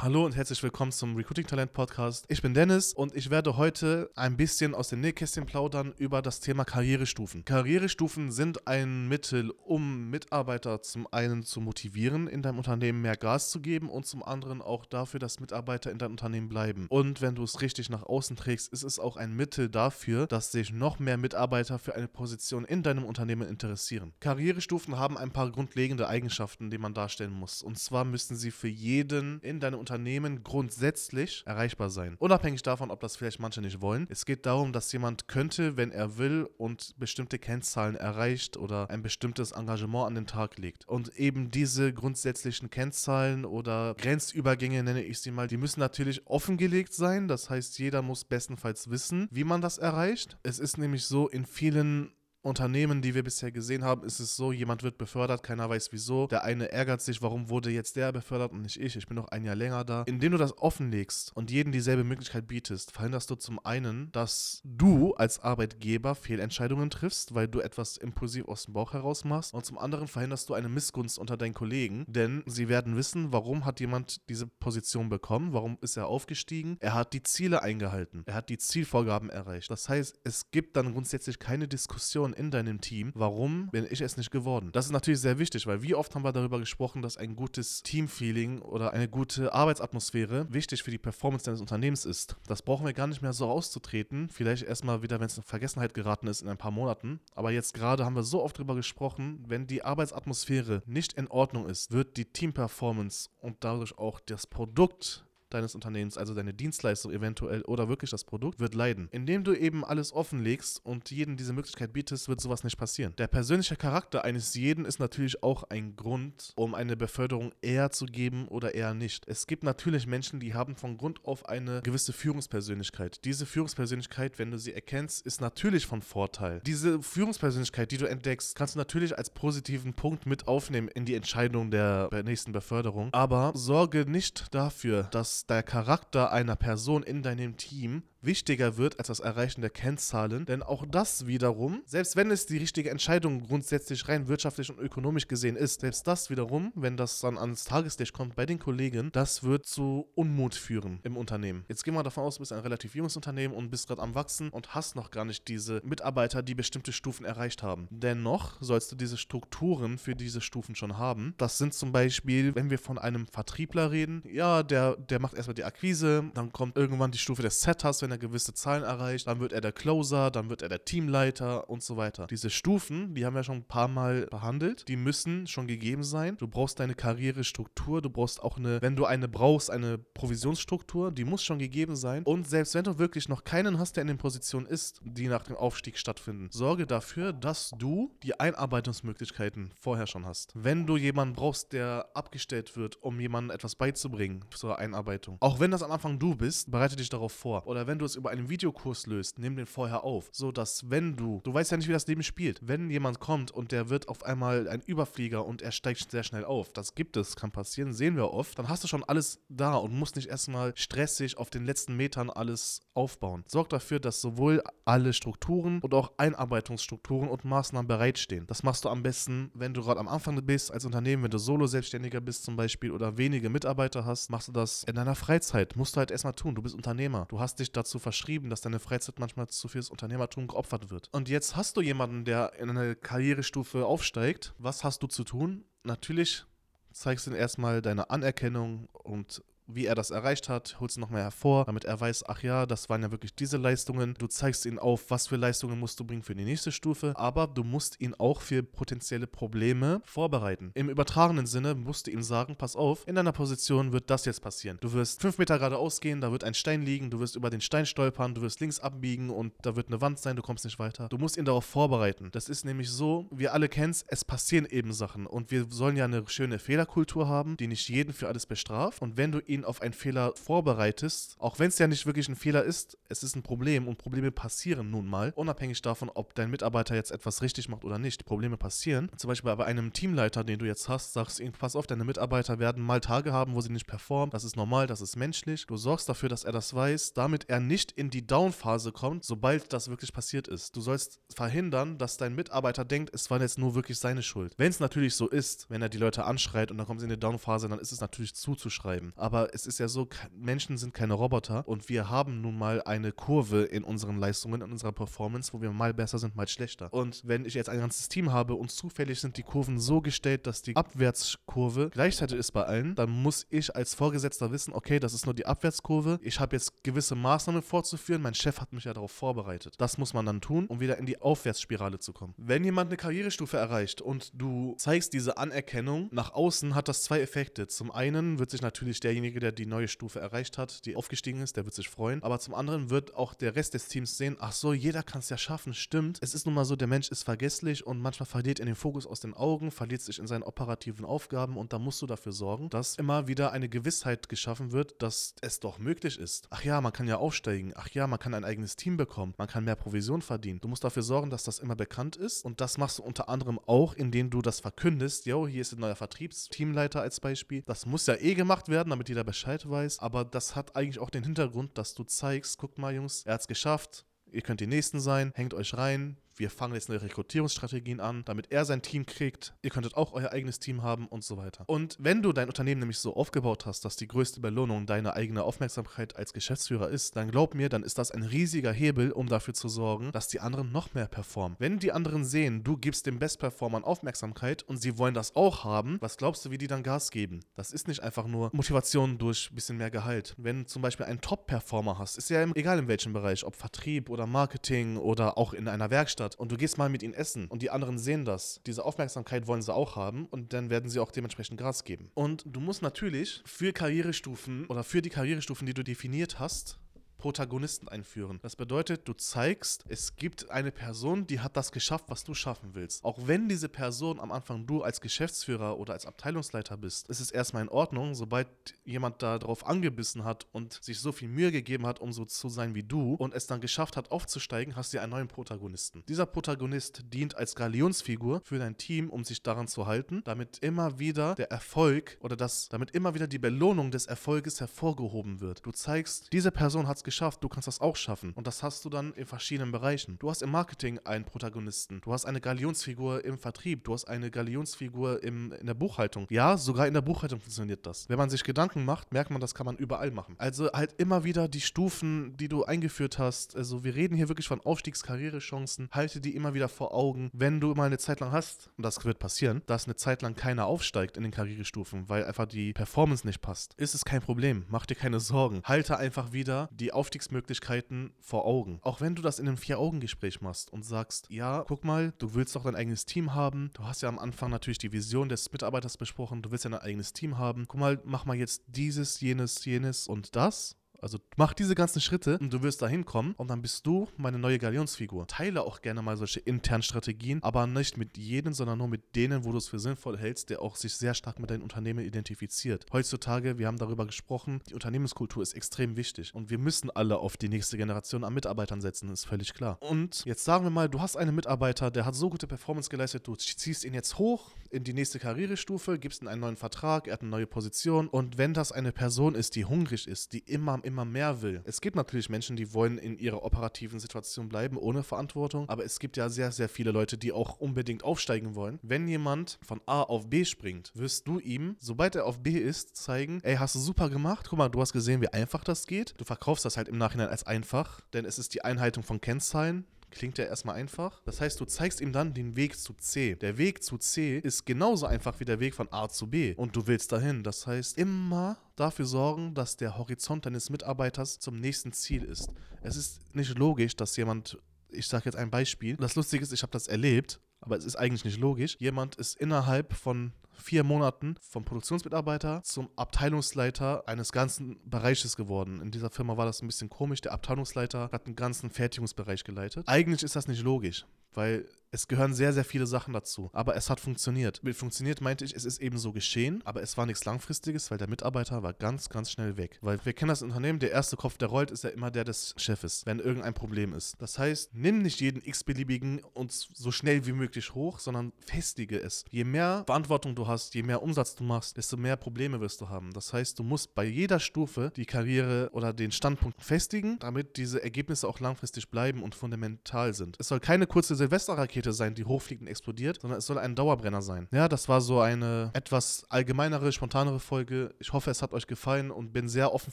Hallo und herzlich willkommen zum Recruiting Talent Podcast. Ich bin Dennis und ich werde heute ein bisschen aus den Nähkästchen plaudern über das Thema Karrierestufen. Karrierestufen sind ein Mittel, um Mitarbeiter zum einen zu motivieren, in deinem Unternehmen mehr Gas zu geben und zum anderen auch dafür, dass Mitarbeiter in deinem Unternehmen bleiben. Und wenn du es richtig nach außen trägst, ist es auch ein Mittel dafür, dass sich noch mehr Mitarbeiter für eine Position in deinem Unternehmen interessieren. Karrierestufen haben ein paar grundlegende Eigenschaften, die man darstellen muss. Und zwar müssen sie für jeden in deinem Unternehmen Unternehmen grundsätzlich erreichbar sein. Unabhängig davon, ob das vielleicht manche nicht wollen. Es geht darum, dass jemand könnte, wenn er will und bestimmte Kennzahlen erreicht oder ein bestimmtes Engagement an den Tag legt. Und eben diese grundsätzlichen Kennzahlen oder Grenzübergänge, nenne ich sie mal, die müssen natürlich offengelegt sein. Das heißt, jeder muss bestenfalls wissen, wie man das erreicht. Es ist nämlich so, in vielen Unternehmen, die wir bisher gesehen haben, ist es so, jemand wird befördert, keiner weiß wieso. Der eine ärgert sich, warum wurde jetzt der befördert und nicht ich. Ich bin noch ein Jahr länger da. Indem du das offenlegst und jedem dieselbe Möglichkeit bietest, verhinderst du zum einen, dass du als Arbeitgeber Fehlentscheidungen triffst, weil du etwas impulsiv aus dem Bauch heraus machst. Und zum anderen verhinderst du eine Missgunst unter deinen Kollegen, denn sie werden wissen, warum hat jemand diese Position bekommen, warum ist er aufgestiegen. Er hat die Ziele eingehalten, er hat die Zielvorgaben erreicht. Das heißt, es gibt dann grundsätzlich keine Diskussion in deinem Team, warum bin ich es nicht geworden? Das ist natürlich sehr wichtig, weil wie oft haben wir darüber gesprochen, dass ein gutes Teamfeeling oder eine gute Arbeitsatmosphäre wichtig für die Performance deines Unternehmens ist. Das brauchen wir gar nicht mehr so auszutreten. Vielleicht erstmal wieder, wenn es in Vergessenheit geraten ist in ein paar Monaten. Aber jetzt gerade haben wir so oft darüber gesprochen, wenn die Arbeitsatmosphäre nicht in Ordnung ist, wird die Teamperformance und dadurch auch das Produkt deines Unternehmens, also deine Dienstleistung eventuell oder wirklich das Produkt, wird leiden. Indem du eben alles offenlegst und jedem diese Möglichkeit bietest, wird sowas nicht passieren. Der persönliche Charakter eines jeden ist natürlich auch ein Grund, um eine Beförderung eher zu geben oder eher nicht. Es gibt natürlich Menschen, die haben von Grund auf eine gewisse Führungspersönlichkeit. Diese Führungspersönlichkeit, wenn du sie erkennst, ist natürlich von Vorteil. Diese Führungspersönlichkeit, die du entdeckst, kannst du natürlich als positiven Punkt mit aufnehmen in die Entscheidung der nächsten Beförderung. Aber sorge nicht dafür, dass der Charakter einer Person in deinem Team wichtiger wird als das Erreichen der Kennzahlen, denn auch das wiederum, selbst wenn es die richtige Entscheidung grundsätzlich rein wirtschaftlich und ökonomisch gesehen ist, selbst das wiederum, wenn das dann ans Tageslicht kommt bei den Kollegen, das wird zu Unmut führen im Unternehmen. Jetzt gehen wir davon aus, du bist ein relativ junges Unternehmen und bist gerade am Wachsen und hast noch gar nicht diese Mitarbeiter, die bestimmte Stufen erreicht haben. Dennoch sollst du diese Strukturen für diese Stufen schon haben. Das sind zum Beispiel, wenn wir von einem Vertriebler reden, ja, der, der macht erstmal die Akquise, dann kommt irgendwann die Stufe des Setters, wenn er gewisse Zahlen erreicht, dann wird er der Closer, dann wird er der Teamleiter und so weiter. Diese Stufen, die haben wir schon ein paar Mal behandelt, die müssen schon gegeben sein. Du brauchst deine Karrierestruktur, du brauchst auch eine, wenn du eine brauchst, eine Provisionsstruktur, die muss schon gegeben sein. Und selbst wenn du wirklich noch keinen hast, der in den Positionen ist, die nach dem Aufstieg stattfinden, sorge dafür, dass du die Einarbeitungsmöglichkeiten vorher schon hast. Wenn du jemanden brauchst, der abgestellt wird, um jemandem etwas beizubringen zur Einarbeitung, auch wenn das am Anfang du bist, bereite dich darauf vor. Oder wenn du es über einen Videokurs löst, nimm den vorher auf, so dass wenn du, du weißt ja nicht, wie das Leben spielt, wenn jemand kommt und der wird auf einmal ein Überflieger und er steigt sehr schnell auf, das gibt es, kann passieren, sehen wir oft, dann hast du schon alles da und musst nicht erstmal stressig auf den letzten Metern alles aufbauen. Sorg dafür, dass sowohl alle Strukturen und auch Einarbeitungsstrukturen und Maßnahmen bereitstehen. Das machst du am besten, wenn du gerade am Anfang bist als Unternehmen, wenn du Solo-Selbstständiger bist zum Beispiel oder wenige Mitarbeiter hast, machst du das in deiner Freizeit. Musst du halt erstmal tun. Du bist Unternehmer. Du hast dich dazu verschrieben, dass deine Freizeit manchmal zu fürs Unternehmertum geopfert wird. Und jetzt hast du jemanden, der in eine Karrierestufe aufsteigt. Was hast du zu tun? Natürlich zeigst du ihm erstmal deine Anerkennung und wie er das erreicht hat, holst du nochmal hervor, damit er weiß, ach ja, das waren ja wirklich diese Leistungen. Du zeigst ihn auf, was für Leistungen musst du bringen für die nächste Stufe, aber du musst ihn auch für potenzielle Probleme vorbereiten. Im übertragenen Sinne musst du ihm sagen, pass auf, in deiner Position wird das jetzt passieren. Du wirst fünf Meter geradeaus gehen, da wird ein Stein liegen, du wirst über den Stein stolpern, du wirst links abbiegen und da wird eine Wand sein, du kommst nicht weiter. Du musst ihn darauf vorbereiten. Das ist nämlich so, wir alle kennen es, es passieren eben Sachen und wir sollen ja eine schöne Fehlerkultur haben, die nicht jeden für alles bestraft und wenn du ihn ihn auf einen Fehler vorbereitest, auch wenn es ja nicht wirklich ein Fehler ist, es ist ein Problem und Probleme passieren nun mal, unabhängig davon, ob dein Mitarbeiter jetzt etwas richtig macht oder nicht. Probleme passieren. Zum Beispiel bei einem Teamleiter, den du jetzt hast, sagst du ihm, pass auf, deine Mitarbeiter werden mal Tage haben, wo sie nicht performen. Das ist normal, das ist menschlich. Du sorgst dafür, dass er das weiß, damit er nicht in die Down-Phase kommt, sobald das wirklich passiert ist. Du sollst verhindern, dass dein Mitarbeiter denkt, es war jetzt nur wirklich seine Schuld. Wenn es natürlich so ist, wenn er die Leute anschreit und dann kommt sie in die Down-Phase, dann ist es natürlich zuzuschreiben. Aber es ist ja so, Menschen sind keine Roboter und wir haben nun mal eine Kurve in unseren Leistungen, in unserer Performance, wo wir mal besser sind, mal schlechter. Und wenn ich jetzt ein ganzes Team habe und zufällig sind die Kurven so gestellt, dass die Abwärtskurve gleichzeitig ist bei allen, dann muss ich als Vorgesetzter wissen, okay, das ist nur die Abwärtskurve. Ich habe jetzt gewisse Maßnahmen vorzuführen. Mein Chef hat mich ja darauf vorbereitet. Das muss man dann tun, um wieder in die Aufwärtsspirale zu kommen. Wenn jemand eine Karrierestufe erreicht und du zeigst diese Anerkennung nach außen, hat das zwei Effekte. Zum einen wird sich natürlich derjenige, der die neue Stufe erreicht hat, die aufgestiegen ist, der wird sich freuen. Aber zum anderen wird auch der Rest des Teams sehen, ach so, jeder kann es ja schaffen, stimmt. Es ist nun mal so, der Mensch ist vergesslich und manchmal verliert er den Fokus aus den Augen, verliert sich in seinen operativen Aufgaben und da musst du dafür sorgen, dass immer wieder eine Gewissheit geschaffen wird, dass es doch möglich ist. Ach ja, man kann ja aufsteigen. Ach ja, man kann ein eigenes Team bekommen. Man kann mehr Provision verdienen. Du musst dafür sorgen, dass das immer bekannt ist und das machst du unter anderem auch, indem du das verkündest. Jo, hier ist ein neuer Vertriebsteamleiter als Beispiel. Das muss ja eh gemacht werden, damit jeder Bescheid weiß, aber das hat eigentlich auch den Hintergrund, dass du zeigst, guck mal Jungs, er hat es geschafft, ihr könnt die Nächsten sein, hängt euch rein, wir fangen jetzt neue Rekrutierungsstrategien an, damit er sein Team kriegt. Ihr könntet auch euer eigenes Team haben und so weiter. Und wenn du dein Unternehmen nämlich so aufgebaut hast, dass die größte Belohnung deine eigene Aufmerksamkeit als Geschäftsführer ist, dann glaub mir, dann ist das ein riesiger Hebel, um dafür zu sorgen, dass die anderen noch mehr performen. Wenn die anderen sehen, du gibst dem Bestperformern Aufmerksamkeit und sie wollen das auch haben, was glaubst du, wie die dann Gas geben? Das ist nicht einfach nur Motivation durch ein bisschen mehr Gehalt. Wenn du zum Beispiel einen Top-Performer hast, ist ja egal in welchem Bereich, ob Vertrieb oder Marketing oder auch in einer Werkstatt, hat und du gehst mal mit ihnen essen und die anderen sehen das, diese Aufmerksamkeit wollen sie auch haben und dann werden sie auch dementsprechend Gras geben. Und du musst natürlich für Karrierestufen oder für die Karrierestufen, die du definiert hast, Protagonisten einführen. Das bedeutet, du zeigst, es gibt eine Person, die hat das geschafft, was du schaffen willst. Auch wenn diese Person am Anfang du als Geschäftsführer oder als Abteilungsleiter bist, ist es erstmal in Ordnung, sobald jemand da drauf angebissen hat und sich so viel Mühe gegeben hat, um so zu sein wie du und es dann geschafft hat, aufzusteigen, hast du einen neuen Protagonisten. Dieser Protagonist dient als Galionsfigur für dein Team, um sich daran zu halten, damit immer wieder der Erfolg oder das, damit immer wieder die Belohnung des Erfolges hervorgehoben wird. Du zeigst, diese Person hat es geschafft, du kannst das auch schaffen. Und das hast du dann in verschiedenen Bereichen. Du hast im Marketing einen Protagonisten, du hast eine Galionsfigur im Vertrieb, du hast eine Galionsfigur im, in der Buchhaltung. Ja, sogar in der Buchhaltung funktioniert das. Wenn man sich Gedanken macht, merkt man, das kann man überall machen. Also halt immer wieder die Stufen, die du eingeführt hast. Also wir reden hier wirklich von Aufstiegskarrierechancen. Halte die immer wieder vor Augen. Wenn du mal eine Zeit lang hast, und das wird passieren, dass eine Zeit lang keiner aufsteigt in den Karrierestufen, weil einfach die Performance nicht passt, ist es kein Problem. Mach dir keine Sorgen. Halte einfach wieder die Aufstiegsmöglichkeiten vor Augen. Auch wenn du das in einem Vier-Augen-Gespräch machst und sagst, ja, guck mal, du willst doch dein eigenes Team haben. Du hast ja am Anfang natürlich die Vision des Mitarbeiters besprochen. Du willst ja dein eigenes Team haben. Guck mal, mach mal jetzt dieses, jenes, jenes und das. Also mach diese ganzen Schritte und du wirst da hinkommen und dann bist du meine neue Galionsfigur. Teile auch gerne mal solche internen Strategien, aber nicht mit jedem, sondern nur mit denen, wo du es für sinnvoll hältst, der auch sich sehr stark mit deinem Unternehmen identifiziert. Heutzutage, wir haben darüber gesprochen, die Unternehmenskultur ist extrem wichtig und wir müssen alle auf die nächste Generation an Mitarbeitern setzen, ist völlig klar. Und jetzt sagen wir mal, du hast einen Mitarbeiter, der hat so gute Performance geleistet, du ziehst ihn jetzt hoch in die nächste Karrierestufe, gibst ihm einen neuen Vertrag, er hat eine neue Position und wenn das eine Person ist, die hungrig ist, die immer immer mehr will. Es gibt natürlich Menschen, die wollen in ihrer operativen Situation bleiben, ohne Verantwortung, aber es gibt ja sehr, sehr viele Leute, die auch unbedingt aufsteigen wollen. Wenn jemand von A auf B springt, wirst du ihm, sobald er auf B ist, zeigen, ey, hast du super gemacht, guck mal, du hast gesehen, wie einfach das geht. Du verkaufst das halt im Nachhinein als einfach, denn es ist die Einhaltung von Kennzahlen, Klingt ja erstmal einfach. Das heißt, du zeigst ihm dann den Weg zu C. Der Weg zu C ist genauso einfach wie der Weg von A zu B. Und du willst dahin. Das heißt, immer dafür sorgen, dass der Horizont deines Mitarbeiters zum nächsten Ziel ist. Es ist nicht logisch, dass jemand, ich sage jetzt ein Beispiel, das Lustige ist, ich habe das erlebt, aber es ist eigentlich nicht logisch. Jemand ist innerhalb von vier Monaten vom Produktionsmitarbeiter zum Abteilungsleiter eines ganzen Bereiches geworden. In dieser Firma war das ein bisschen komisch. Der Abteilungsleiter hat einen ganzen Fertigungsbereich geleitet. Eigentlich ist das nicht logisch, weil es gehören sehr, sehr viele Sachen dazu. Aber es hat funktioniert. Mit funktioniert meinte ich, es ist eben so geschehen, aber es war nichts Langfristiges, weil der Mitarbeiter war ganz, ganz schnell weg. Weil wir kennen das Unternehmen, der erste Kopf, der rollt, ist ja immer der des Chefes, wenn irgendein Problem ist. Das heißt, nimm nicht jeden x-beliebigen und so schnell wie möglich hoch, sondern festige es. Je mehr Verantwortung du hast, je mehr Umsatz du machst, desto mehr Probleme wirst du haben. Das heißt, du musst bei jeder Stufe die Karriere oder den Standpunkt festigen, damit diese Ergebnisse auch langfristig bleiben und fundamental sind. Es soll keine kurze Silvesterrakete sein, die hochfliegt und explodiert, sondern es soll ein Dauerbrenner sein. Ja, das war so eine etwas allgemeinere, spontanere Folge. Ich hoffe, es hat euch gefallen und bin sehr offen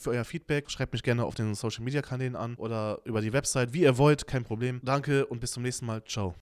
für euer Feedback. Schreibt mich gerne auf den Social Media Kanälen an oder über die Website, wie ihr wollt, kein Problem. Danke und bis zum nächsten Mal. Ciao.